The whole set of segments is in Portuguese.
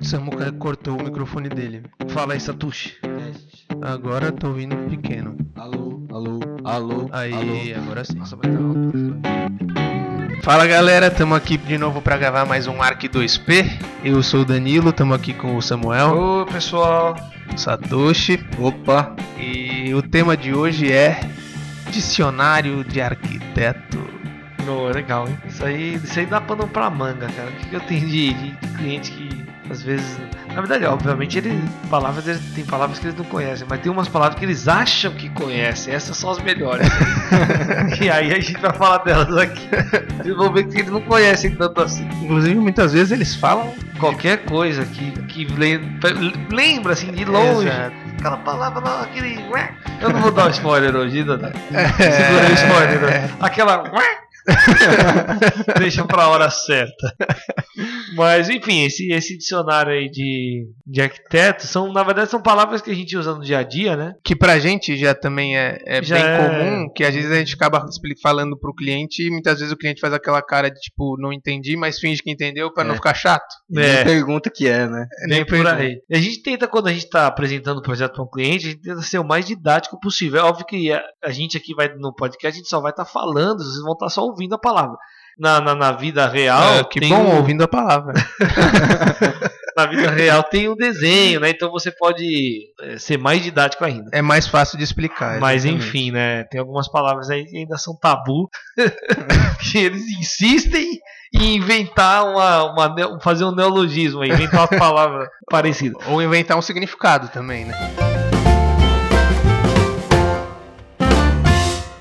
Samuca cortou o microfone dele. Fala aí, Satushi. Agora tô ouvindo pequeno. Alô, alô, alô. Aí, alô. agora sim. Nossa, vai alto. Fala galera, tamo aqui de novo pra gravar mais um Arc 2P. Eu sou o Danilo, tamo aqui com o Samuel, Ô pessoal, Satoshi. Opa, E o tema de hoje é Dicionário de Arquiteto. É legal, hein? Isso aí, isso aí dá pano pra manga, cara. O que, que eu tenho de, de cliente que às vezes. Na verdade, obviamente, ele, palavras, eles, tem palavras que eles não conhecem, mas tem umas palavras que eles acham que conhecem. Essas são as melhores. e aí a gente vai falar delas aqui. Eles vão ver que eles não conhecem tanto assim. Inclusive, muitas vezes eles falam. Qualquer coisa que, que lembra, assim de longe. Exato. Aquela palavra lá, aquele. Eu não vou dar um spoiler hoje, Dada. Segura o spoiler. Aquela. Deixa pra hora certa. Mas enfim, esse, esse dicionário aí de, de arquiteto são, na verdade, são palavras que a gente usa no dia a dia, né? Que pra gente já também é, é Já bem é. comum, que às vezes a gente acaba falando pro cliente e muitas vezes o cliente faz aquela cara de tipo, não entendi, mas finge que entendeu pra não É. ficar chato. nem pergunta que é, né? Nem por pergunta. aí. A gente tenta, quando a gente está apresentando o projeto para um cliente, a gente tenta ser o mais didático possível. É óbvio que a, a gente aqui vai no podcast, a gente só vai estar falando, vocês vão estar só ouvindo a palavra. Na, na, na vida real, Ah, que tem bom um- ouvindo a palavra. na vida real tem um desenho, né? Então você pode é, ser mais didático ainda. É mais fácil de explicar. Mas exatamente. enfim, né? Tem algumas palavras aí que ainda são tabu, que eles insistem em inventar uma, uma fazer um neologismo, aí, inventar uma palavra parecida. Ou inventar um significado também, né?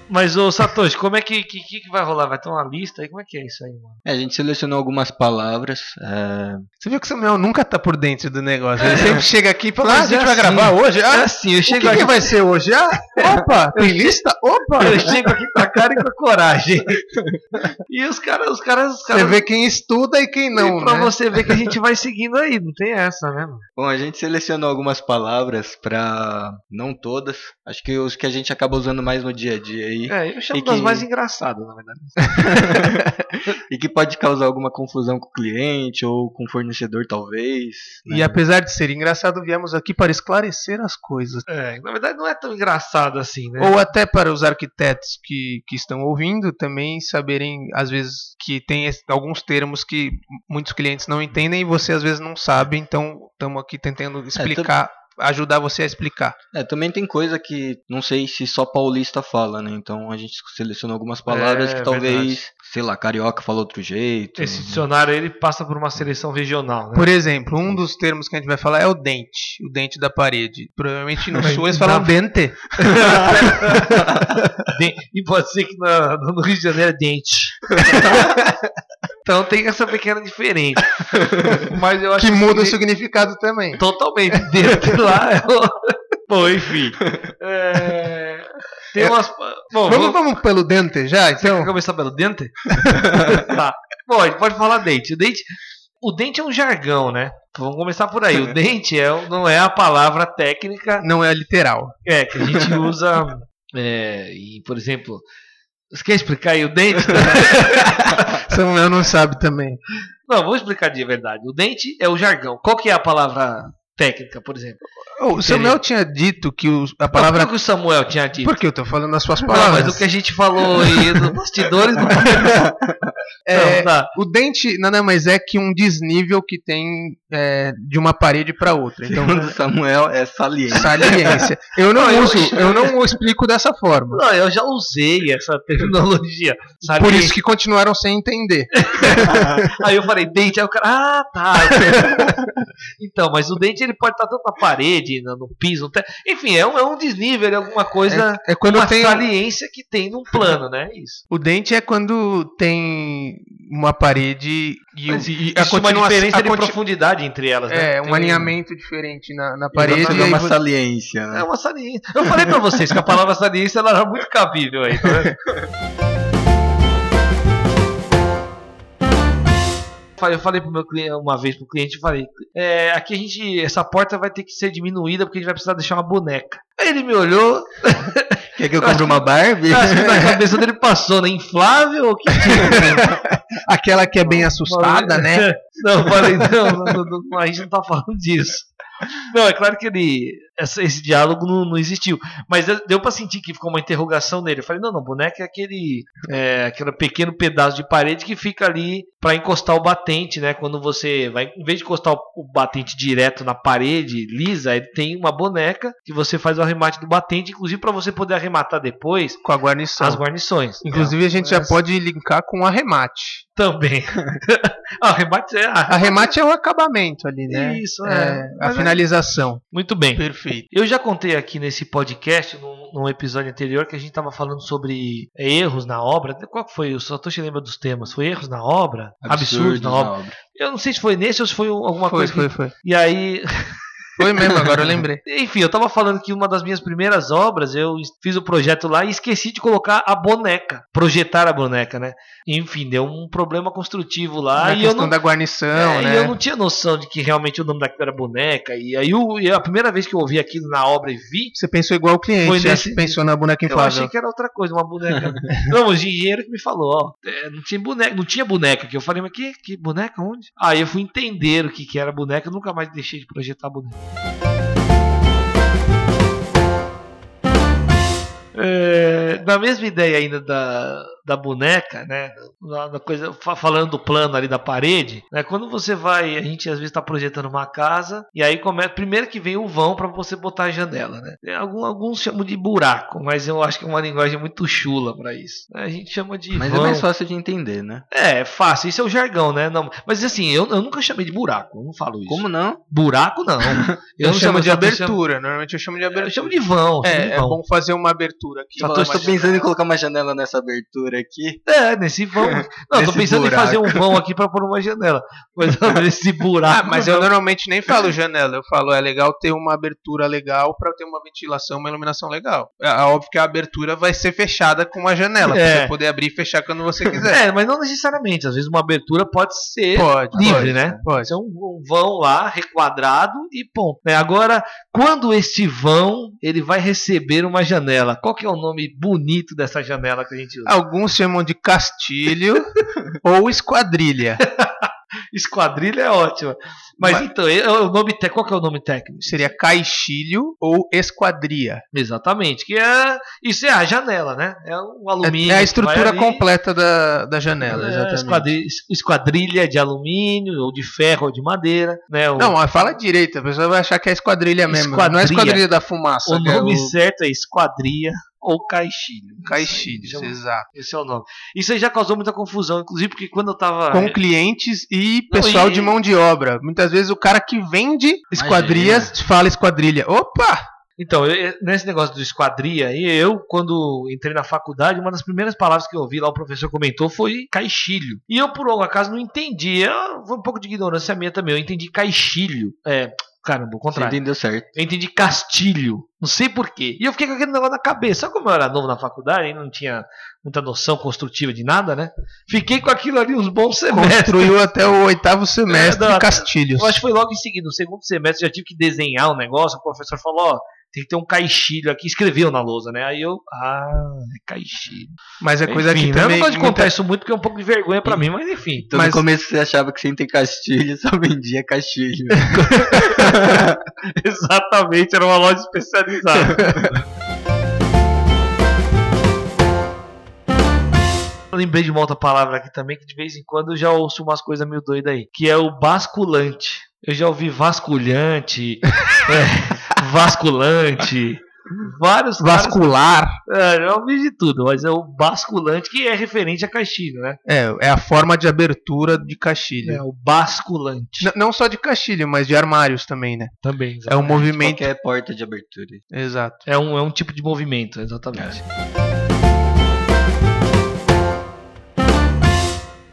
Mas ô Satoshi, como é que, que, que vai rolar? Vai ter uma lista aí? Como é que é isso aí, mano? É, a gente selecionou algumas palavras. é, Você viu que o Samuel nunca tá por dentro do negócio. Ele sempre chega aqui e fala: ah, a gente é vai assim. gravar hoje? É Ah, assim, eu o chego que, que aqui, vai ser hoje? Ah, opa, tem lista? Opa! eu chego aqui com a cara e com a coragem. E os caras, os caras, os Você caras. vê quem estuda e quem não, e pra né? você ver que a gente vai seguindo aí, não tem essa, né, mano? Bom, a gente selecionou algumas palavras pra. Não todas. Acho que os que a gente acaba usando mais no dia a dia aí. É, eu chamo E das que- mais engraçadas, na verdade. E que pode causar alguma confusão com o cliente ou com o fornecedor, talvez. E né? apesar de ser engraçado, viemos aqui para esclarecer as coisas. É, na verdade não é tão engraçado assim, né? Ou até para os arquitetos que, que estão ouvindo também saberem, às vezes, que tem alguns termos que muitos clientes não entendem e você às vezes não sabe, então estamos aqui tentando explicar, ajudar você a explicar. É, também tem coisa que não sei se só paulista fala, né? Então a gente selecionou algumas palavras É, que talvez, verdade. sei lá, carioca fala outro jeito. Esse dicionário ele passa por uma seleção regional, né? Por exemplo, um dos termos que a gente vai falar é o dente, o dente da parede. Provavelmente no sul eles falam dente. De- E pode ser que na- no Rio de Janeiro é dente. então tem essa pequena diferença. Mas eu acho Que muda o que significado também. totalmente dentro lá. é o- Bom, enfim. É, Tem É, umas. Bom, Vamos, vamos, vamos pelo dente já, então? começar pelo dente? tá. Bom, a gente pode falar dente. O dente. O dente é um jargão, né? Vamos começar por aí. O dente é, o- não é a palavra técnica Não é literal. É, que a gente usa. é, e, por exemplo. Você quer explicar aí o dente? Samuel não sabe também. Não, vou explicar de verdade. O dente é o jargão. Qual que é a palavra técnica, por exemplo? Oh, o Samuel tinha dito que o- a Palavra palavra. que o Samuel tinha dito. Porque eu tô falando as suas Não, palavras. mas o que a gente falou aí nos bastidores não É, Não, tá. O dente nada mais é que um desnível que tem é, de uma parede para outra. Então, Segundo Samuel, é saliente. saliência. Eu não Não, eu- uso, eu não explico dessa forma. Não, eu já usei essa terminologia. Sabe? Por isso que continuaram sem entender. Aí eu falei, dente, aí o cara, ah, tá. então, mas o dente ele pode estar tanto na parede, no, no piso, no te... enfim, é um, é um desnível, é alguma coisa, É quando uma tem saliência que tem num plano, né? Isso. o dente é quando tem uma parede e, Mas e continua- diferença a de conti- profundidade entre elas, né? É, Tem um alinhamento diferente na, na parede. É uma saliência, É né? uma saliência. Eu falei pra vocês que a palavra saliência ela era muito cabível aí, tá vendo? Eu falei pro meu cliente uma vez pro cliente, eu falei, é, aqui a gente, essa porta vai ter que ser diminuída porque a gente vai precisar deixar uma boneca. Aí ele me olhou Quer que eu compre uma Barbie? Acho que na cabeça dele passou, né? Inflável ou que tipo? Aquela que é bem assustada, né? Não, falei, não, não, não, a gente não tá falando disso. Não, é claro que ele. Essa, esse diálogo não, não, existiu. Mas deu para sentir que ficou uma interrogação nele. Eu falei, não, não, boneca é aquele. É, aquele pequeno pedaço de parede que fica ali para encostar o batente, né? Quando você vai. Em vez de encostar o batente direto na parede, lisa, ele tem uma boneca que você faz o arremate do batente, inclusive para você poder arrematar depois. Com a guarnição. As guarnições. Inclusive, é, a gente já pode linkar com o arremate. Também. arremate é. Arremate é o acabamento ali, né? Isso, é. é a finalização. Muito bem. Perfeito. Eu já contei aqui nesse podcast, num, num episódio anterior, que a gente estava falando sobre erros na obra. Qual foi? Tô te lembrando dos temas. Foi erros na obra? Absurdos, na, obra. na, obra. Eu não sei se foi nesse ou se foi alguma foi, coisa. Foi, que... foi. E aí. Foi mesmo, agora eu lembrei. Enfim, eu tava falando que uma das minhas primeiras obras, eu fiz o projeto lá e esqueci de colocar a boneca, projetar a boneca, né? Enfim, deu um problema construtivo lá. Na e questão eu não, da guarnição, é, né? E eu não tinha noção de que realmente o nome daquilo era boneca. E aí eu, e a primeira vez que eu ouvi aquilo na obra e vi. Você pensou igual o cliente, Foi você nesse- pensou na boneca Eu inflável. achei que era outra coisa, uma boneca. não, o engenheiro que me falou, ó, é, não tinha boneca, não tinha boneca aqui. Eu falei, mas que, que boneca? Onde? Aí eu fui entender o que, que era boneca, eu nunca mais deixei de projetar boneca. É, na mesma ideia ainda da, da boneca, né? Da, coisa, fa- falando do plano ali da parede, né? Quando você vai, a gente às vezes está projetando uma casa e aí começa, primeiro que vem o vão para você botar a janela, né? Tem algum- alguns chamam de buraco, mas eu acho que é uma linguagem muito chula para isso. né? A gente chama de Mas é vão. mais fácil de entender, né? É, é fácil, isso é o jargão, né? Não, mas assim, eu, eu nunca chamei de buraco, eu não falo isso. Como não? Buraco não. Eu, não chamo de abertura, normalmente eu chamo de abertura. Eu chamo de vão. chamo de É, é vão. bom fazer uma abertura aqui. Só tô, estou pensando em colocar uma janela nessa abertura aqui. É, nesse vão. Não, tô Nesse pensando buraco. em fazer um vão aqui pra pôr uma janela. Mas nesse Ah, buraco. mas não. eu normalmente nem falo janela, eu falo é legal ter uma abertura legal pra ter uma ventilação, uma iluminação legal. É é óbvio que a abertura vai ser fechada com uma janela, pra É. você poder abrir e fechar quando você quiser. É, mas não necessariamente. Às vezes uma abertura pode ser Pode, livre, pode, né? Pode. ser um, um vão lá, requadrado e ponto. né? Agora, quando este vão ele vai receber uma janela, qual que é o nome bonito dessa janela que a gente usa? Alguns chamam de castilho ou esquadrilha. Esquadrilha é ótima. Mas, Mas- então, é o nome te- qual que é o nome técnico? Seria caixilho ou esquadria. Exatamente, que é isso é a janela, né? É o É, alumínio. é a que estrutura completa da, da janela, É, exatamente. esquadrilha, esquadrilha de alumínio, ou de ferro, ou de madeira. Né? O, Não, mas fala direito, a pessoa vai achar que é esquadrilha mesmo. Não é Esquadrilha. da fumaça. o é nome o certo é esquadria ou caixilho. caixilho, é exato. Esse é o nome. Isso aí já causou muita confusão, inclusive porque quando eu tava. Com clientes e pessoal e- de mão de obra. Muitas vezes o cara que vende esquadrias fala esquadrilha. Opa! Então, eu- nesse negócio do esquadria aí, eu, quando entrei na faculdade, uma das primeiras palavras que eu ouvi lá, o professor comentou, foi caixilho. E eu, por algum acaso, não entendi. Eu- Foi um pouco de ignorância minha também. Eu entendi caixilho. É, caramba, o Você contrário. entendeu certo. Eu entendi castilho. Não sei porquê. E eu fiquei com aquele negócio na cabeça. Sabe como eu era novo na faculdade e não tinha muita noção construtiva de nada, né? Fiquei com aquilo ali uns bons semestres. Construiu até o oitavo semestre É, não, Castilhos. Eu acho que foi logo em seguida, no segundo semestre, eu já tive que desenhar um negócio. O professor falou: ó, tem que ter um caixilho aqui. Escreveu na lousa, né? Aí eu, ah, é caixilho. Mas é coisa enfim, que né? eu também. não gosto de contar isso muito porque é um pouco de vergonha pra mim, mas enfim. Então Mas- no começo você achava que sem ter castilho só vendia castilho. Exatamente, era uma loja especializada. Eu lembrei de uma outra palavra aqui também, que de vez em quando eu já ouço umas coisas meio doidas aí, que é o basculante. Eu já ouvi vasculhante, é, vasculante, vários Vascular. vários- é, já ouvi de tudo, mas é o basculante que é referente a caixilho, né? É, é a forma de abertura de caixilho. É o basculante N- Não só de caixilho, mas de armários também, né? também. É um exatamente. movimento. Qualquer porta de abertura. Exato. É um, é um tipo de movimento, exatamente.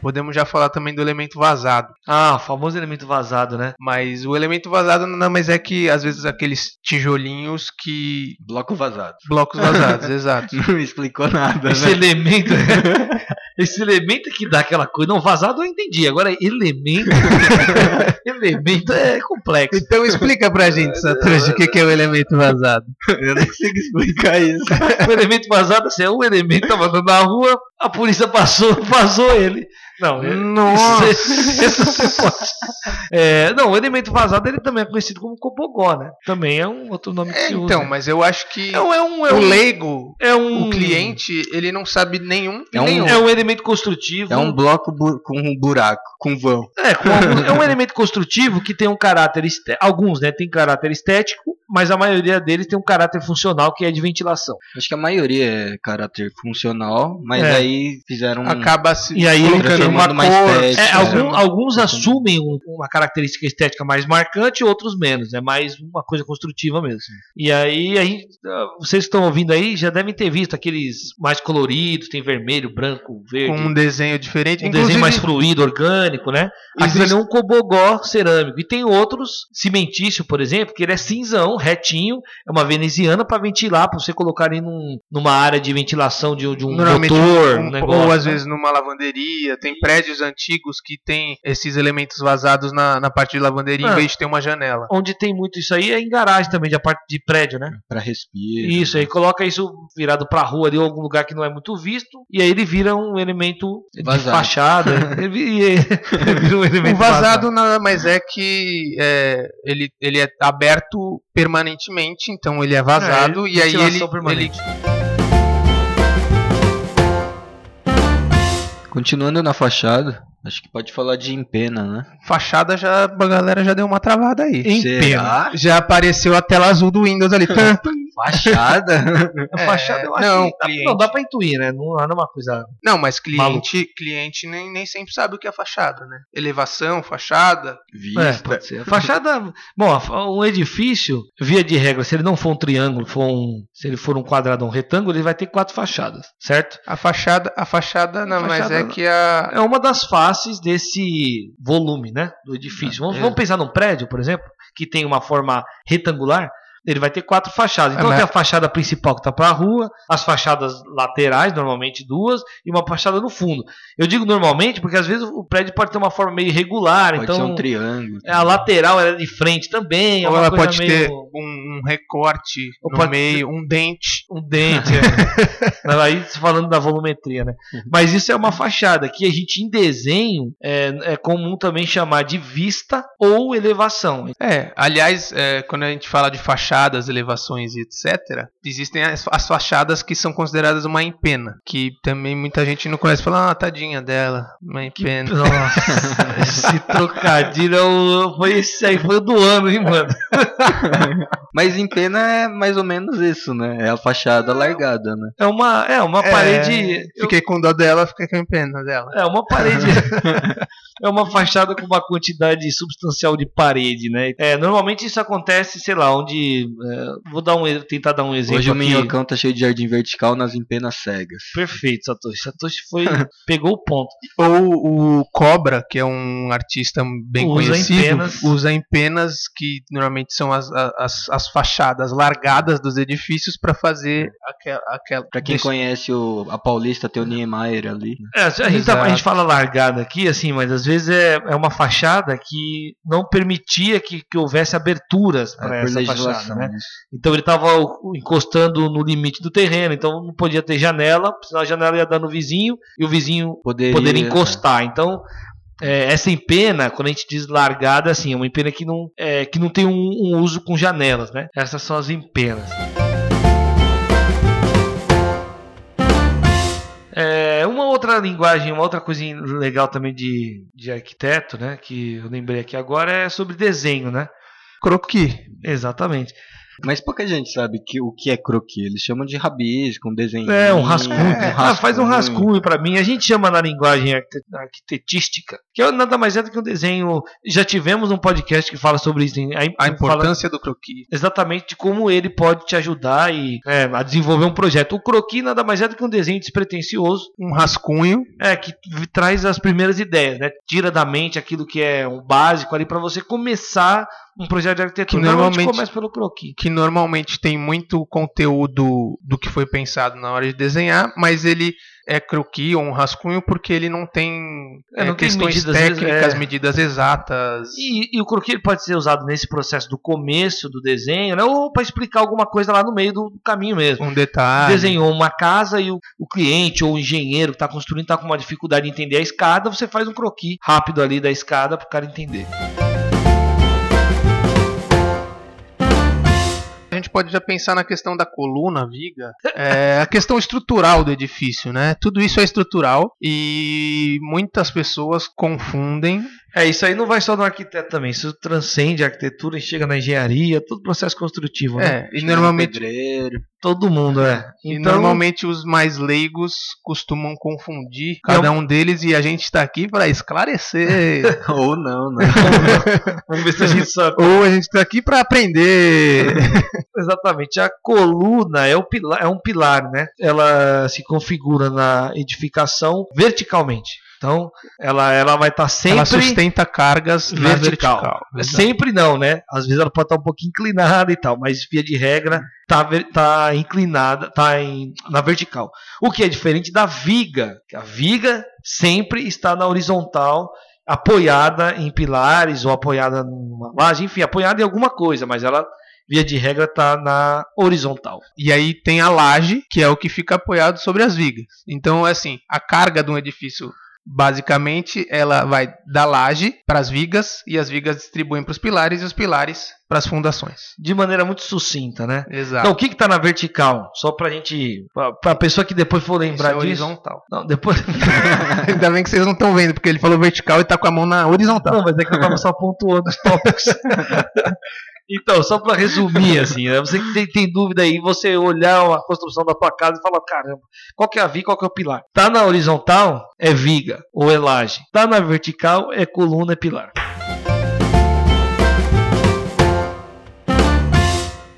Podemos já falar também do elemento vazado. Ah, o famoso elemento vazado, né? Mas o elemento vazado nada mais é que, às vezes, aqueles tijolinhos que. Bloco vazado. Blocos vazados, exato. Não explicou nada, Esse né? elemento. esse elemento que dá aquela coisa. Não, vazado eu entendi. Agora, elemento. elemento é complexo. Então explica pra gente, Satoshi, o que que é o elemento vazado. Eu nem sei explicar isso. o elemento vazado assim, é um elemento tava andando na rua, a polícia passou, vazou ele. Não, é- Nossa. isso, isso você pode. É, não, o elemento vazado ele também é conhecido como cobogó, né? Também é um outro nome que É, se usa. então, mas eu acho que é um, é um, é o um, leigo, é um o cliente, ele não sabe nenhum É um- nenhum. é um elemento construtivo. É um bloco bu- com um buraco, com vão. É, com alguns- é um elemento construtivo que tem um caráter estético. Alguns, né, tem caráter estético, mas a maioria deles tem um caráter funcional que é de ventilação. Acho que a maioria é caráter funcional, mas É. aí fizeram um... Acaba se E aí colocando uma cor. estética. É, É, algum- é. alguns assumem um- uma característica estética mais marcante, outros menos. É mais uma coisa construtiva mesmo. E aí, aí, vocês que estão ouvindo aí já devem ter visto aqueles mais coloridos, tem vermelho, branco, verde. com um desenho diferente. um Inclusive, desenho mais fluido, orgânico, né? Aquilo existe- é um cobogó cerâmico. E tem outros, cimentício, por exemplo, que ele é cinzão, retinho, é uma veneziana para ventilar, para você colocar ali num- numa área de ventilação de, de um motor, um- um negócio. ou às né? vezes numa lavanderia, tem prédios antigos que tem esses elementos vazados na, na parte de lavanderia Ah. em vez de ter uma janela. Onde tem muito isso aí é em garagem também, de parte de prédio, né? Pra respiro. Isso, aí coloca isso virado pra rua ali, ou algum lugar que não é muito visto, e aí ele vira um elemento de Vazado. fachada. ele, vi- ele vira um O elemento vazado nada mais é que é, ele, ele é aberto permanentemente, então ele é vazado É, e aí ele, ele. Continuando na fachada, acho que pode falar de empena, né? fachada já a galera já deu uma travada aí. Em Será? Já apareceu a tela azul do Windows ali. Fachada? A fachada eu acho não, que dá, cliente. não dá pra intuir, né? Não, não é uma coisa. Não, mas cliente, cliente nem, nem sempre sabe o que é fachada, né? Elevação, fachada. É, Vista. pode ser. A fachada. Bom, a um edifício, via de regra, se ele não for um triângulo, for um, se ele for um quadrado ou um retângulo, ele vai ter quatro fachadas, certo? A fachada, a fachada não, mas fachada é não. que a É uma das faces desse volume, né? Do edifício. Vamos, É. vamos pensar num prédio, por exemplo, que tem uma forma retangular. Ele vai ter quatro fachadas. Então É, tem a fachada principal que está para a rua, as fachadas laterais, normalmente duas, e uma fachada no fundo. Eu digo normalmente porque às vezes o prédio pode ter uma forma meio irregular, Pode então ser um triângulo. é, a lateral era de frente também. É ou uma ela pode meio... ter um, um recorte Ou no pode meio, um dente. um dente. é. Aí falando da volumetria, né? Mas isso é uma fachada que a gente em desenho é, é comum também chamar de vista ou elevação. É, aliás, é, quando a gente fala de fachadas, elevações e etc, existem as, as fachadas que são consideradas uma empena, que também muita gente não conhece, fala, ah, tadinha dela, uma empena. Nossa, esse trocadilho é o- foi esse aí, foi o do ano, hein, mano? Mas empena é mais ou menos isso, né? É a fachada largada, né? É uma, é uma É, parede. Fiquei com dó dela, fiquei com pena dela. É uma parede. É uma fachada com uma quantidade substancial de parede, né? É, normalmente isso acontece, sei lá, onde. é, vou dar um, tentar dar um exemplo. Hoje o minhocão tá cheio de jardim vertical nas empenas cegas. Perfeito, Satoshi. Satoshi foi, pegou o ponto. Ou o Cobra, que é um artista bem Usa conhecido, empenas. usa empenas que normalmente são as, as, as fachadas largadas dos edifícios para fazer aquela. aquela Pra quem deixa- conhece o, a Paulista, tem o Niemeyer ali. É, a, gente tá- a gente fala largada aqui, assim, mas às vezes é, é uma fachada que não permitia que, que houvesse aberturas É, para por essa fachada, né? Então ele estava encostando no limite do terreno, então não podia ter janela, senão a janela ia dar no vizinho e o vizinho Poderia, poderia encostar. Então, é, essa empena, quando a gente diz largada, assim, é uma empena que não, é, que não tem um, um uso com janelas, né? Essas são as empenas. É, outra linguagem, uma outra coisinha legal também de, de arquiteto, né? Que eu lembrei aqui agora é sobre desenho, né? Croquis. Exatamente. Mas pouca gente sabe que, o que é croquis. Eles chamam de rabisco, um desenho. É, um rascunho. É, Ah, faz um rascunho pra mim. A gente chama na linguagem arquite- arquitetística, que é nada mais é do que um desenho. Já tivemos um podcast que fala sobre isso. A, A importância do croquis. exatamente de como ele pode te ajudar e, é, a desenvolver um projeto. O croquis nada mais é do que um desenho despretensioso, Um rascunho. é que traz as primeiras ideias, né? Tira da mente aquilo que é um básico ali pra você começar um projeto de arquitetura. Que normalmente- começa pelo croquis. que normalmente tem muito conteúdo do que foi pensado na hora de desenhar, mas ele é croquis ou um rascunho porque ele não tem, É, é, não tem questões medidas, técnicas, é. medidas exatas. E, e o croquis pode ser usado nesse processo do começo do desenho, né? Ou para explicar alguma coisa lá no meio do caminho mesmo. Um detalhe. Desenhou uma casa e o, o cliente ou o engenheiro que está construindo está com uma dificuldade de entender a escada, você faz um croquis rápido ali da escada para o cara entender. A pode já pensar na questão da coluna, viga, é, a questão estrutural do edifício, né? Tudo isso é estrutural e muitas pessoas confundem. É, isso aí não vai só no arquiteto também, isso transcende a arquitetura e chega na engenharia, todo processo construtivo, né? É, e normalmente. Todo mundo, é. e Então, normalmente os mais leigos costumam confundir cada um deles e a gente está aqui para esclarecer. Ou não, né? vamos ver se a gente sabe. Ou a gente está aqui para aprender. Exatamente. A coluna é, o pilar, é um pilar, né? Ela se configura na edificação verticalmente. Então, ela, ela vai estar sempre Ela sustenta cargas vertical. vertical. Exato. Sempre não, né? Às vezes ela pode estar um pouquinho inclinada e tal, mas via de regra tá, tá inclinada, tá em, na vertical. O que é diferente da viga. que A viga sempre está na horizontal, apoiada em pilares ou apoiada numa laje, enfim, apoiada em alguma coisa, mas ela via de regra está na horizontal. E aí tem a laje, que é o que fica apoiado sobre as vigas. Então, assim, a carga de um edifício, basicamente, ela vai da laje para as vigas e as vigas distribuem para os pilares e os pilares para as fundações. De maneira muito sucinta, né? Exato. Então, o que está na vertical? Só pra gente. Pra, pra pessoa que depois for Isso lembrar é disso. horizontal. Não, depois. Ainda bem que vocês não estão vendo, porque ele falou vertical e tá com a mão na horizontal. Não, mas é que eu tava só pontuando os tópicos. Então, só para resumir, assim, né? você que tem, tem dúvida aí, você olhar a construção da tua casa e falar, caramba, qual que é a viga, qual que é o pilar? Tá na horizontal, é viga ou é laje. Tá na vertical, é coluna, é pilar.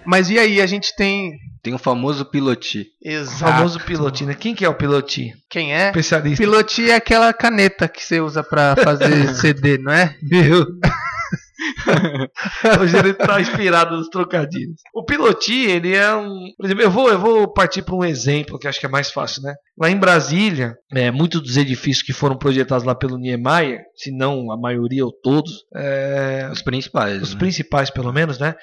Mas e aí, a gente tem. Tem o famoso piloti. O Exato. famoso piloti, né? Quem que é o piloti? Quem é? Especialista. Piloti é aquela caneta que você usa pra fazer CD, não é? Meu. Hoje ele tá inspirado nos trocadilhos. O piloti, ele é um. Por exemplo, eu vou, eu vou partir para um exemplo que acho que é mais fácil, né? Lá em Brasília, é, muitos dos edifícios que foram projetados lá pelo Niemeyer, se não a maioria ou todos, é, Os principais. os né? principais pelo menos, né?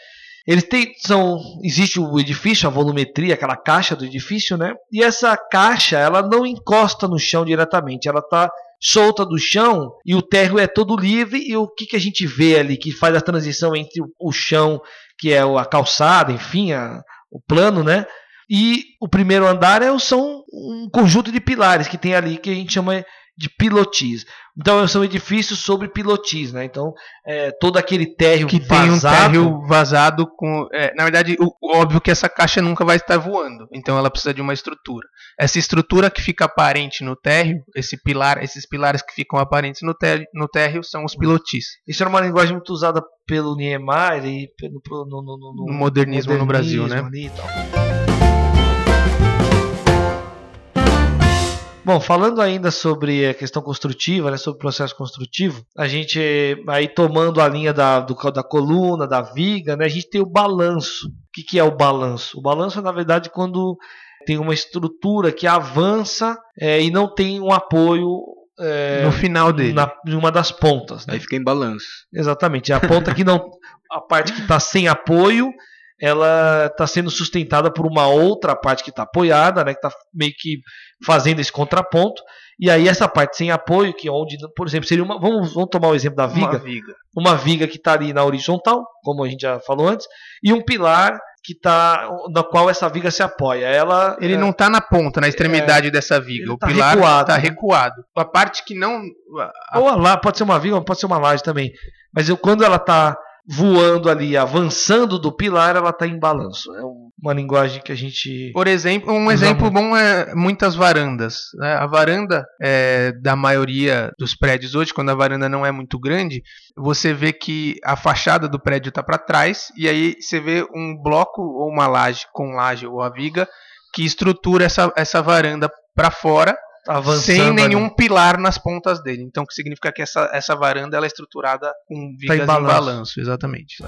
Eles têm, são, existe o edifício, a volumetria, aquela caixa do edifício, né? E essa caixa, ela não encosta no chão diretamente, ela tá solta do chão e o térreo é todo livre e o que, que a gente vê ali que faz a transição entre o, chão, que é a calçada, enfim, a- o plano, né? E o primeiro andar é, são um conjunto de pilares que tem ali que a gente chama de pilotis. Então são edifícios sobre pilotis, né? Então é, todo aquele térreo Que tem um vazado, térreo vazado com. é, na verdade, o, óbvio que essa caixa nunca vai estar voando. Então ela precisa de uma estrutura. Essa estrutura que fica aparente no térreo, esse pilar, esses pilares que ficam aparentes no térreo, no térreo são os pilotis. Isso era uma linguagem muito usada pelo Niemeyer e pelo, no, no- no- No modernismo no Brasil, né? Bom, falando ainda sobre a questão construtiva, né, sobre o processo construtivo, a gente aí tomando a linha da, do- da coluna, da viga, né, a gente tem o balanço. O que, que é o balanço? O balanço é, na verdade, quando tem uma estrutura que avança é, e não tem um apoio é, no final dele. na, em uma das pontas. né? Aí fica em balanço. Exatamente. A ponta que não. A parte que está sem apoio, ela está sendo sustentada por uma outra parte que está apoiada, né? Que está meio que fazendo esse contraponto. E aí essa parte sem apoio, que é onde, por exemplo, seria uma. Vamos, vamos tomar o exemplo da viga. Uma viga. Uma viga que está ali na horizontal, como a gente já falou antes, e um pilar que tá na qual essa viga se apoia. Ela Ele é, não tá na ponta, na extremidade dessa viga. ele O tá pilar recuado, tá né? recuado. A parte que não. a- Ou a lá, pode ser uma viga, pode ser uma laje também. Mas eu, quando ela está voando ali, avançando do pilar, ela está em balanço. É um- uma linguagem que a gente. Por exemplo, um exemplo muito. bom é muitas varandas. né? A varanda é, da maioria dos prédios hoje, quando a varanda não é muito grande, você vê que a fachada do prédio está para trás e aí você vê um bloco ou uma laje com laje ou a viga que estrutura essa, essa varanda para fora avançando. sem ali. nenhum pilar nas pontas dele. Então, o que significa que essa, essa varanda ela é estruturada com vigas em balanço. balanço. Exatamente.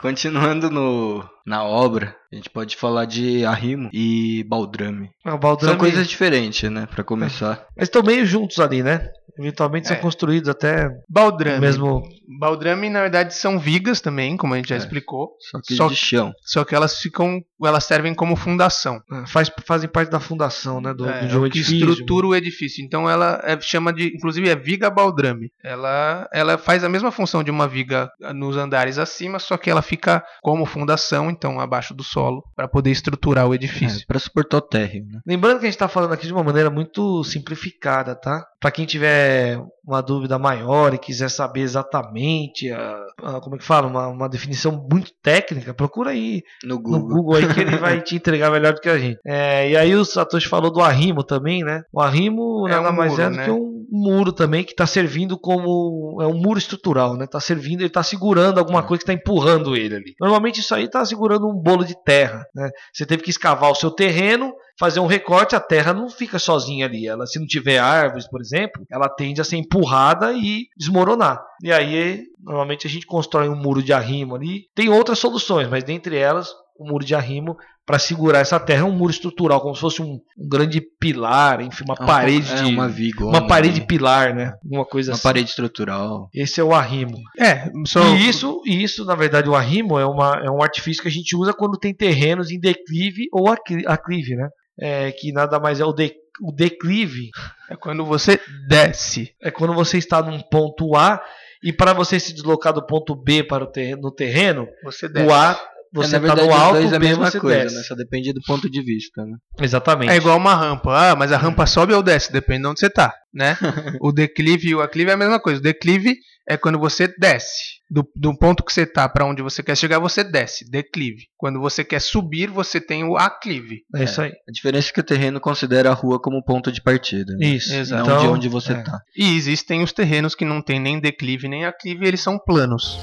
Continuando no, na obra, a gente pode falar de arrimo e baldrame. Ah, baldrame- São coisas diferentes, né? Pra começar. Eles estão meio juntos ali, né? Eventualmente são É. construídos até Baldrame. mesmo. Baldrame, na verdade, são vigas também, como a gente já É. explicou. Só que Só de chão. Só que elas ficam. Elas servem como fundação. ah, Faz, fazem parte da fundação, né? Do, É, de um o que edifício. estrutura o edifício. Então ela é- chama de, inclusive é viga baldrame. Ela, ela faz a mesma função de uma viga nos andares acima, só que ela fica como fundação, então abaixo do solo, para poder estruturar o É, edifício. pra suportar o térreo, né? Lembrando que a gente está falando aqui de uma maneira muito simplificada, tá? Para quem tiver uma dúvida maior e quiser saber exatamente a, a- como é que fala, uma, uma definição muito técnica, procura aí No no Google. Google aí que ele vai te entregar melhor do que a gente. É, e aí o Satoshi falou do arrimo também, né? O arrimo É nada um mais muro, é do né? que um muro também que está servindo como é um muro estrutural, né? Tá servindo, ele tá segurando alguma coisa que está empurrando ele ali. Normalmente isso aí tá segurando um bolo de terra, né? Você teve que escavar o seu terreno, fazer um recorte, a terra não fica sozinha ali. Ela, se não tiver árvores, por exemplo, ela tende a ser empurrada e desmoronar. E aí, normalmente a gente constrói um muro de arrimo ali. Tem outras soluções, mas dentre elas, o muro de arrimo para segurar essa terra é um muro estrutural, como se fosse um, um grande pilar, enfim, uma É um parede pouco- de é, uma viga. uma parede pilar, né? Uma coisa Uma assim. parede estrutural. Esse é o arrimo. É, só E isso, e isso, na verdade, o arrimo é, uma, é um artifício que a gente usa quando tem terrenos em declive ou acli- aclive, né? É, que nada mais é o, de, o declive, é quando você desce. é quando você está num ponto A e para você se deslocar do ponto B para o terreno, no terreno, Você desce. o A É, você está verdade, no alto, dois é a mesma você coisa, desce. né? Só depende do ponto de vista, né? Exatamente. É igual uma rampa. Ah, mas a rampa sobe ou desce? Depende de onde você tá, né? o declive e o aclive é a mesma coisa. O declive é quando você desce. Do, do ponto que você tá para onde você quer chegar, você desce. Declive. Quando você quer subir, você tem o aclive. É isso aí. A diferença é que o terreno considera a rua como ponto de partida. Né? Isso. Exato. Não Então, de onde você é. tá. E existem os terrenos que não tem nem declive nem aclive, eles são planos.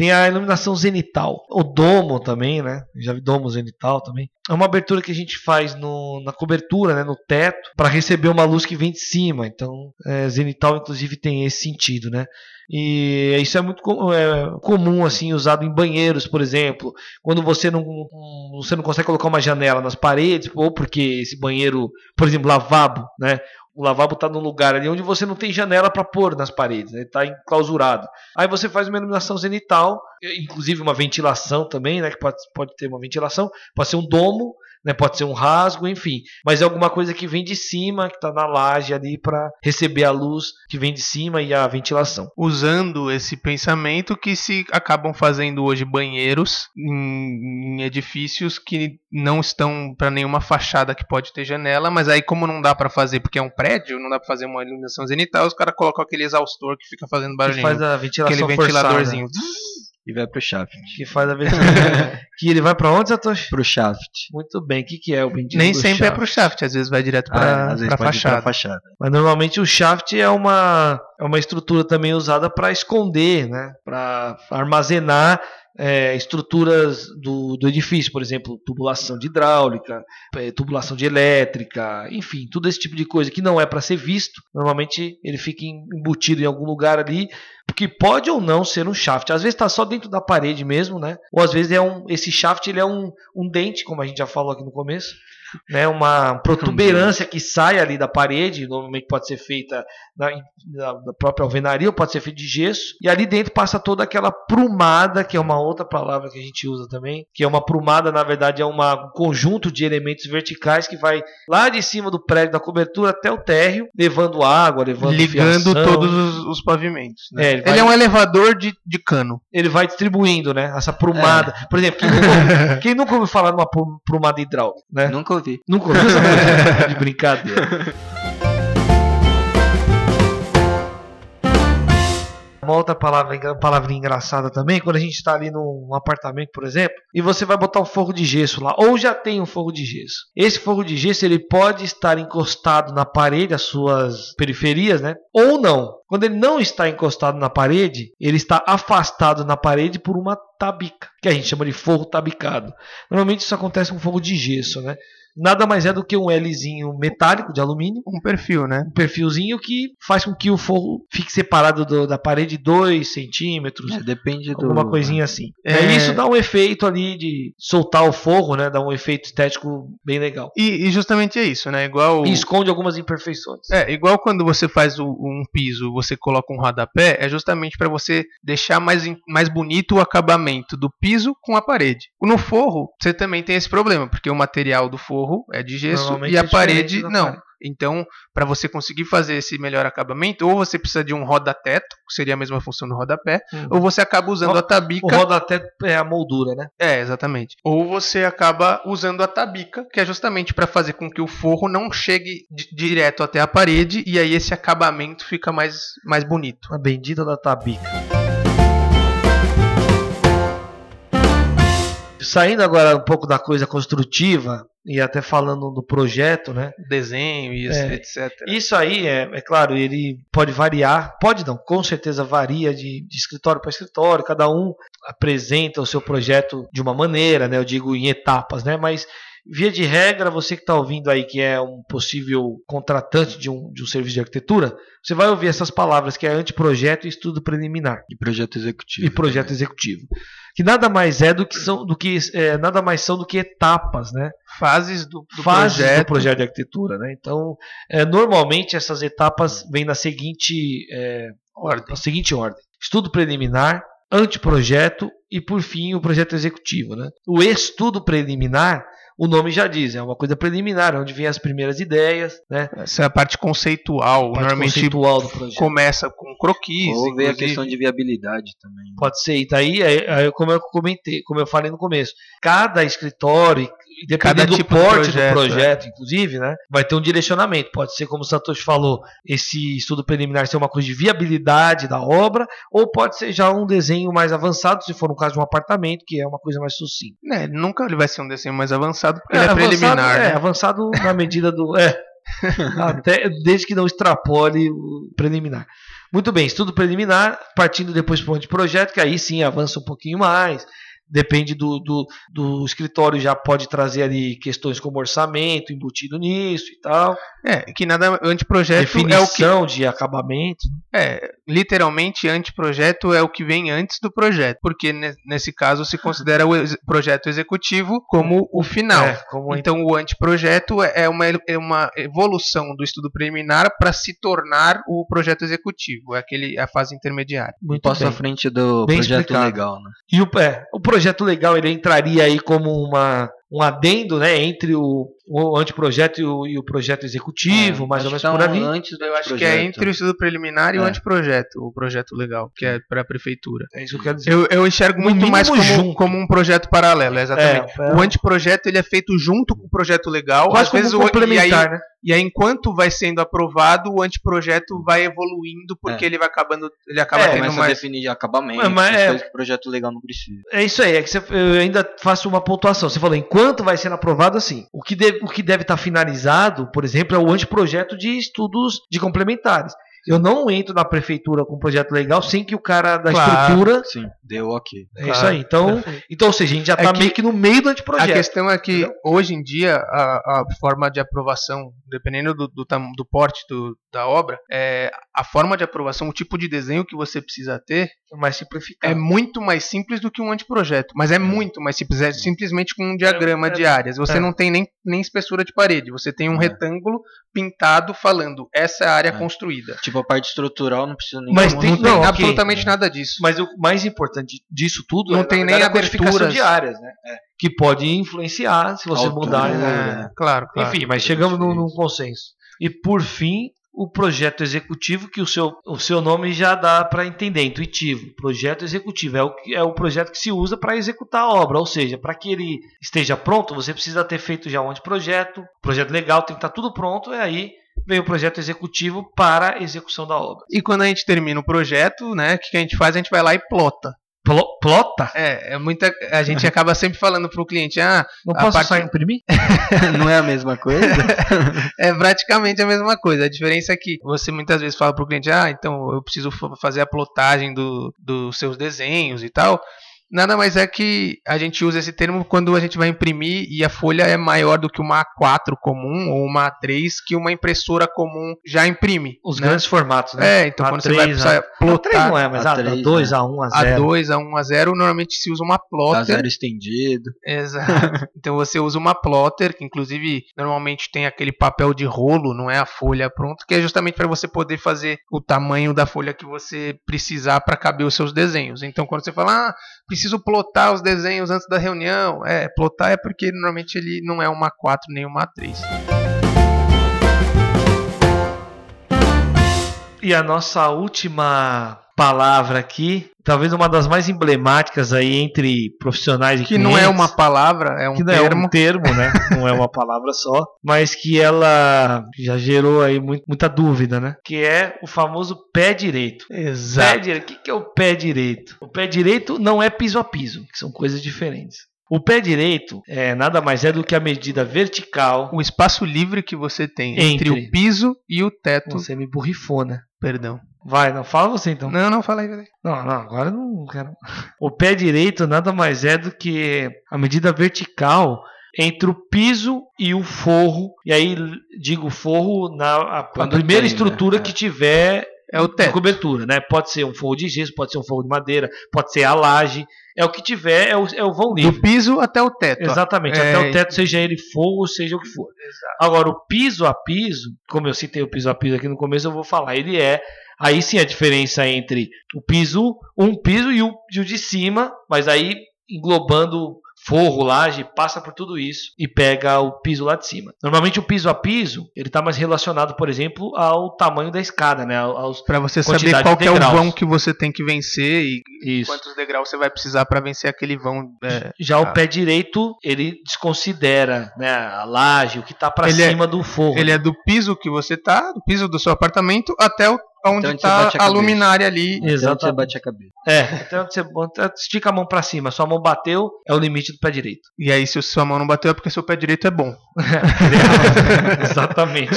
Tem a iluminação zenital. O domo também, né? Já vi domo zenital também. É uma abertura que a gente faz no- na cobertura, né? no teto, para receber uma luz que vem de cima. Então, é, zenital, inclusive, tem esse sentido, né? E isso é muito co- é, comum, assim, usado em banheiros, por exemplo. Quando você não- você não consegue colocar uma janela nas paredes, ou porque esse banheiro, por exemplo, lavabo, né? O lavabo está num lugar ali onde você não tem janela para pôr nas paredes, né? Está enclausurado. Aí você faz uma iluminação zenital, inclusive uma ventilação também, né? Que pode, pode ter uma ventilação, pode ser um domo, né? Pode ser um rasgo, enfim. Mas é alguma coisa que vem de cima, que está na laje ali para receber a luz que vem de cima e a ventilação. Usando esse pensamento que se acabam fazendo hoje banheiros em, em edifícios que não estão para nenhuma fachada que pode ter janela, mas aí como não dá para fazer porque é um prédio, não dá para fazer uma iluminação zenital, os caras colocam aquele exaustor que fica fazendo Que barulhinho. faz a ventilação aquele forçada. ventiladorzinho. E vai pro shaft. Que faz a ventilação. que ele vai para onde, Satoshi? Pro shaft. Muito bem. O que, que é o bendito Nem do sempre é shaft? pro shaft, às vezes vai direto Ah, pra, às vezes pra pode ir pra fachada. fachada. Mas normalmente o shaft é uma, é uma estrutura também usada para esconder, né? para armazenar é, estruturas do, do edifício, por exemplo, tubulação de hidráulica, é, tubulação de elétrica, enfim, todo esse tipo de coisa que não é para ser visto. Normalmente ele fica em- embutido em algum lugar ali, que pode ou não ser um shaft. Às vezes está só dentro da parede mesmo, né? Ou às vezes é um, esse shaft ele é um, um dente, como a gente já falou aqui no começo, né? Uma protuberância que sai ali da parede, normalmente pode ser feita na, na- na própria alvenaria ou pode ser feita de gesso. E ali dentro passa toda aquela prumada, que é uma outra palavra que a gente usa também, que é uma prumada, na verdade, é uma, um conjunto de elementos verticais que vai lá de cima do prédio da cobertura até o térreo, levando água, levando Ligando fiação. todos os, os pavimentos. né? É, ele ele, vai- é um elevador de, de cano. ele vai distribuindo, né? Essa prumada. Por exemplo, quem nunca, ouviu- quem nunca ouviu falar numa pru- prumada hidráulica, né? Nunca ouvi. Nunca ouviu essa coisa de brincadeira. uma outra palavra, palavra engraçada também, quando a gente está ali num apartamento, por exemplo, e você vai botar um forro de gesso lá, ou já tem um forro de gesso. Esse forro de gesso ele pode estar encostado na parede, as suas periferias, né? Ou não. Quando ele não está encostado na parede, ele está afastado na parede por uma tabica, que a gente chama de forro tabicado. Normalmente isso acontece com forro de gesso, né? Nada mais é do que um Lzinho metálico de alumínio. Um perfil, né? Um perfilzinho que faz com que o forro fique separado do, da parede 2 centímetros. É, depende do. Alguma coisinha assim. É... Isso dá um efeito ali de soltar o forro, né? Dá um efeito estético bem legal. E, e justamente é isso, né? Igual. E esconde algumas imperfeições. É, igual quando você faz o, um piso, você coloca um rodapé, é justamente para você deixar mais, mais bonito o acabamento do piso com a parede. No forro, você também tem esse problema, porque o material do forro forro é de gesso e a é parede não. Parede. Então, para você conseguir fazer esse melhor acabamento, ou você precisa de um roda-teto, que seria a mesma função do rodapé, uhum. ou você acaba usando o, a tabica. O roda-teto é a moldura, né? É, exatamente. Ou você acaba usando a tabica, que é justamente para fazer com que o forro não chegue direto até a parede, e aí esse acabamento fica mais, mais bonito. A bendita da tabica. Saindo agora um pouco da coisa construtiva, e até falando do projeto, né? Desenho, isso, é, etc. Isso aí, é, é claro, ele pode variar, pode não, com certeza varia de, de escritório para escritório, cada um apresenta o seu projeto de uma maneira, né? Eu digo em etapas, né? Mas Via de regra, você que está ouvindo aí, que é um possível contratante de um, de um serviço de arquitetura, você vai ouvir essas palavras que é anteprojeto e estudo preliminar. E projeto executivo. E projeto executivo. Que nada mais é do que são do que é, nada mais são do que etapas, né? Fases do, do Fases projeto. do projeto de arquitetura, né? Então, é, normalmente essas etapas vêm na seguinte é, ordem. Na seguinte ordem: estudo preliminar, anteprojeto e por fim o projeto executivo, né? O estudo preliminar o nome já diz, é uma coisa preliminar, onde vem as primeiras ideias, né? Essa é a parte conceitual, a parte normalmente conceitual do projeto. começa com croquis. Ou vem a questão de viabilidade também. Pode ser, e daí, é, é, como eu comentei, como eu falei no começo, cada escritório, dependendo tipo do porte projeto, do projeto, é. inclusive, né, vai ter um direcionamento. Pode ser, como o Satoshi falou, esse estudo preliminar ser uma coisa de viabilidade da obra, ou pode ser já um desenho mais avançado, se for no caso de um apartamento, que é uma coisa mais sucinta. É, nunca ele vai ser um desenho mais avançado, porque é, ele é avançado, preliminar. É, né? avançado na medida do. É, até, desde que não extrapole o preliminar. Muito bem, estudo preliminar, partindo depois para o anteprojeto, que aí sim avança um pouquinho mais, depende do, do, do, escritório, já pode trazer ali questões como orçamento embutido nisso e tal. É, que nada anteprojeto Definição é o que, de acabamento. É, literalmente anteprojeto é o que vem antes do projeto, porque nesse caso se considera o ex projeto executivo como o final. É, como então o anteprojeto é uma, é uma evolução do estudo preliminar para se tornar o projeto executivo, é aquele a fase intermediária. Muito Passo à frente do bem projeto explicado. legal, né? E o, é, o projeto projeto legal ele entraria aí como uma, um adendo né, entre o, o anteprojeto e o, e o projeto executivo, é, mais ou menos por ali. Antes eu acho que é entre o estudo preliminar e é. o anteprojeto, o projeto legal, que é para a prefeitura. É isso que eu quero dizer. Eu, eu enxergo muito mais como, como, um projeto paralelo, exatamente. É, o anteprojeto ele é feito junto com o projeto legal, Quase às vezes complementar, o, e aí, né? E aí, enquanto vai sendo aprovado, o anteprojeto vai evoluindo, porque é. ele vai acabando. Ele acaba é, tendo mais. a definir acabamento, mas, mas é, coisas que o projeto legal não precisa. É isso aí, é que você, eu ainda faço uma pontuação. Você falou, enquanto vai sendo aprovado, assim. O que deve, o que deve estar finalizado, por exemplo, é o anteprojeto de estudos de complementares. Eu não entro na prefeitura com um projeto legal sem que o cara da claro, estrutura. Sim, deu ok. É claro, isso aí. Então, então, ou seja, a gente já está é meio que no meio do anteprojeto. A questão é que, entendeu? hoje em dia, a, a, forma de aprovação, dependendo do, do, do porte do, da obra, é, a forma de aprovação, o tipo de desenho que você precisa ter é mais simplificado. É muito mais simples do que um anteprojeto. Mas é, é. muito mais simples. É simplesmente com um diagrama é, de áreas. Você não tem nem, nem espessura de parede. Você tem um retângulo pintado falando essa é a área construída. Tipo, a parte estrutural não precisa nem. Mas tem, não, tem okay. absolutamente nada disso. Mas o mais importante disso tudo não é, tem nem a codificação de áreas, né? É. Que pode influenciar se você Altura, mudar. Né? Claro, claro. Enfim, mas chegamos num, num consenso. E por fim, o projeto executivo, que o seu, o seu nome já dá para entender, intuitivo. Projeto executivo é o, é o projeto que se usa para executar a obra, ou seja, para que ele esteja pronto, você precisa ter feito já um anteprojeto, projeto legal, tem que estar tá tudo pronto, e aí vem o projeto executivo para a execução da obra. E quando a gente termina o projeto, né, o que a gente faz? A gente vai lá e plota. Plo plota? É, é muita. A gente acaba sempre falando pro cliente, ah, Não posso parte- só imprimir? Não é a mesma coisa? é praticamente a mesma coisa. A diferença é que você muitas vezes fala pro cliente, ah, então eu preciso fa- fazer a plotagem do, dos seus desenhos e tal. Nada mais é que a gente usa esse termo quando a gente vai imprimir e a folha é maior do que uma A4 comum ou uma A3 que uma impressora comum já imprime. Os né? grandes formatos, né? É, então quando você A3, vai precisar A3 plotar não é, mas a, A3, 2, né? A1, A0. A2, A1, A0, normalmente se usa uma A plotter. zero estendido. Exato. Então você usa uma plotter, que inclusive normalmente tem aquele papel de rolo, não é a folha pronta, que é justamente para você poder fazer o tamanho da folha que você precisar para caber os seus desenhos. Então quando você fala, ah, preciso plotar os desenhos antes da reunião, é, plotar é porque normalmente ele não é uma 4 nem uma 3. E a nossa última palavra aqui, talvez uma das mais emblemáticas aí entre profissionais e Que não é clientes, uma palavra, é um que não é termo. um termo, né? Não é uma palavra só, mas que ela já gerou aí muita dúvida, né? Que é o famoso pé direito. Pé Exato. direito. O que que é o pé direito? O pé direito não é piso a piso, que são coisas diferentes. O pé direito é nada mais é do que a medida vertical. O espaço livre que você tem entre, Entre. o piso e o teto. Você me borrifou, né? Perdão. Vai, não fala você então. Não, não, fala aí. fala aí. Não, não, agora eu não quero. O pé direito nada mais é do que a medida vertical entre o piso e o forro. E aí digo forro na a, primeira tem, né? estrutura É. que tiver É o teto. cobertura, né? Pode ser um forro de gesso, pode ser um forro de madeira, pode ser a laje. É o que tiver, é o, é o vão livre. Do piso até o teto. Exatamente, É, até o teto, seja ele forro, seja o que for. Agora, o piso a piso, como eu citei o piso a piso aqui no começo, eu vou falar, ele é. Aí sim a diferença entre o piso, um piso e o, e o de cima, mas aí englobando forro, laje, passa por tudo isso e pega o piso lá de cima. Normalmente o piso a piso, ele está mais relacionado, por exemplo, ao tamanho da escada, né? Pra você saber qual de é o vão que você tem que vencer e isso. quantos degraus você vai precisar pra vencer aquele vão. é, Já o Ah. pé direito, ele desconsidera né, a laje, o que está para é- cima do forro. ele é do piso que você tá, do piso do seu apartamento, até o, onde onde você tá bate a a, luminária ali. Então você bate a cabeça. É, então você bota- estica a mão pra cima, sua mão bateu, é o limite do pé direito. E aí, se a sua mão não bateu, é porque seu pé direito é bom. Exatamente.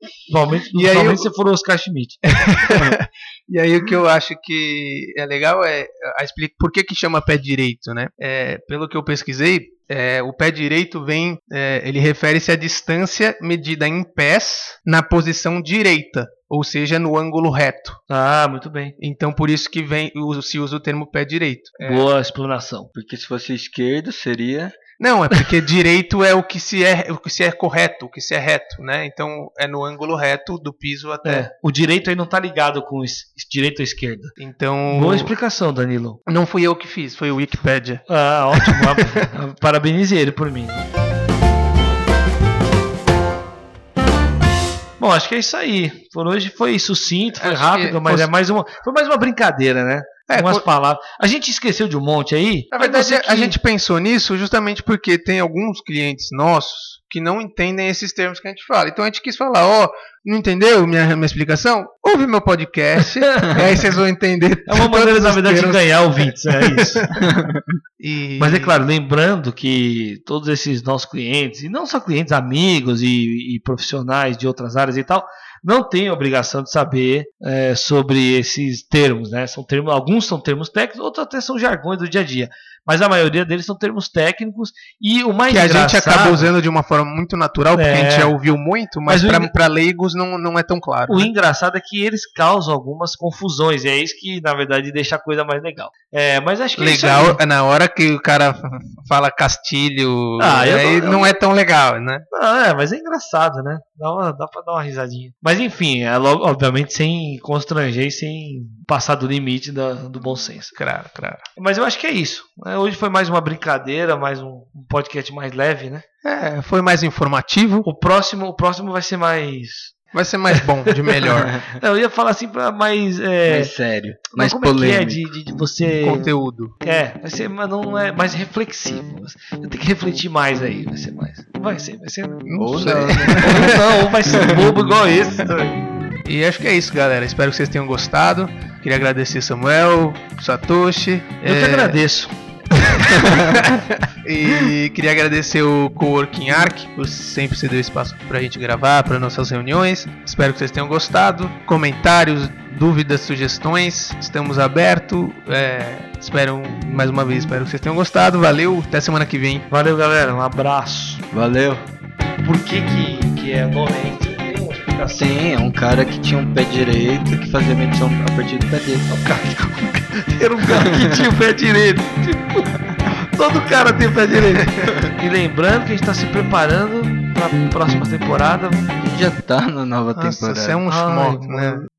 Principalmente, E aí eu- se for o Oscar Schmidt. E aí o que eu acho que é legal é a explicar por que, que chama pé direito, né? É, pelo que eu pesquisei, é, o pé direito vem, é, ele refere-se à distância medida em pés na posição direita, ou seja, no ângulo reto. Ah, muito bem. Então por isso que vem se usa o termo pé direito. É, Boa explanação. Porque se fosse esquerdo, seria. Não, é porque direito é o que se é o que se é correto, o que se é reto, né? Então é no ângulo reto do piso até. É, o direito aí não tá ligado com es- direito ou esquerda. Então Boa explicação, Danilo. não fui eu que fiz, foi o Wikipedia. Ah, ótimo. Parabenize ele por mim. Bom, acho que é isso aí. Por hoje foi sucinto, foi Acho rápido, mas cons- é mais uma, foi mais uma brincadeira, né? É, Umas co- palavras. A gente esqueceu de um monte aí. Na verdade, a que- gente pensou nisso justamente porque tem alguns clientes nossos que não entendem esses termos que a gente fala. Então a gente quis falar, ó, não entendeu minha, minha explicação? Ouve meu podcast, e aí vocês vão entender. É uma maneira, na verdade, de termos. ganhar ouvintes, é isso. E- Mas é claro, lembrando que todos esses nossos clientes, e não só clientes, amigos e, e profissionais de outras áreas e tal, não têm obrigação de saber é, sobre esses termos, né? São termos, alguns são termos técnicos, outros até são jargões do dia a dia. Mas a maioria deles são termos técnicos e o mais que a gente acaba usando de uma forma muito natural, porque a É. gente já ouviu muito, mas, Mas para leigos não, não é tão claro. O né? engraçado é que eles causam algumas confusões, e é isso que, na verdade, deixa a coisa mais legal. É, mas acho que é. Legal é na hora que o cara fala castilho, Ah, eu aí não- não é tão legal, né? Ah, é, mas é engraçado, né? Dá, uma, dá pra dar uma risadinha. Mas enfim, é logo, obviamente sem constranger e sem passar do limite da- do bom senso. Claro, claro. Mas eu acho que é isso. né? Hoje foi mais uma brincadeira, mais um, um podcast mais leve, né? É, foi mais informativo. O próximo, o próximo vai ser mais Vai ser mais bom, de melhor. Não, eu ia falar assim pra mais. É, Mais sério. não, Mais como é que polêmico. é de, de- de você. Conteúdo. É, vai ser, mas não é mais reflexivo. Eu tenho que refletir mais aí, vai ser mais. Vai ser, vai ser. Não Ou sei. não. Ou não, ou vai ser bobo igual esse. também. E acho que é isso, galera. Espero que vocês tenham gostado. Queria agradecer Samuel, Satoshi. Eu que é, agradeço. E queria agradecer o Coworking Arc por sempre ceder espaço pra gente gravar, para nossas reuniões. Espero que vocês tenham gostado. Comentários, dúvidas, sugestões, estamos abertos. É, espero mais uma vez, espero que vocês tenham gostado. Valeu, até semana que vem. Valeu, galera. Um abraço. Valeu. Por que que, que é 90? Tem uma explicação. Sim, é um cara que tinha um pé direito que fazia medição a partir do pé dele. Era um cara que tinha o pé direito. Tipo, todo cara tem o pé direito. E lembrando que a gente tá se preparando pra próxima temporada. A já tá na nova Nossa, temporada. você é um Ai, né?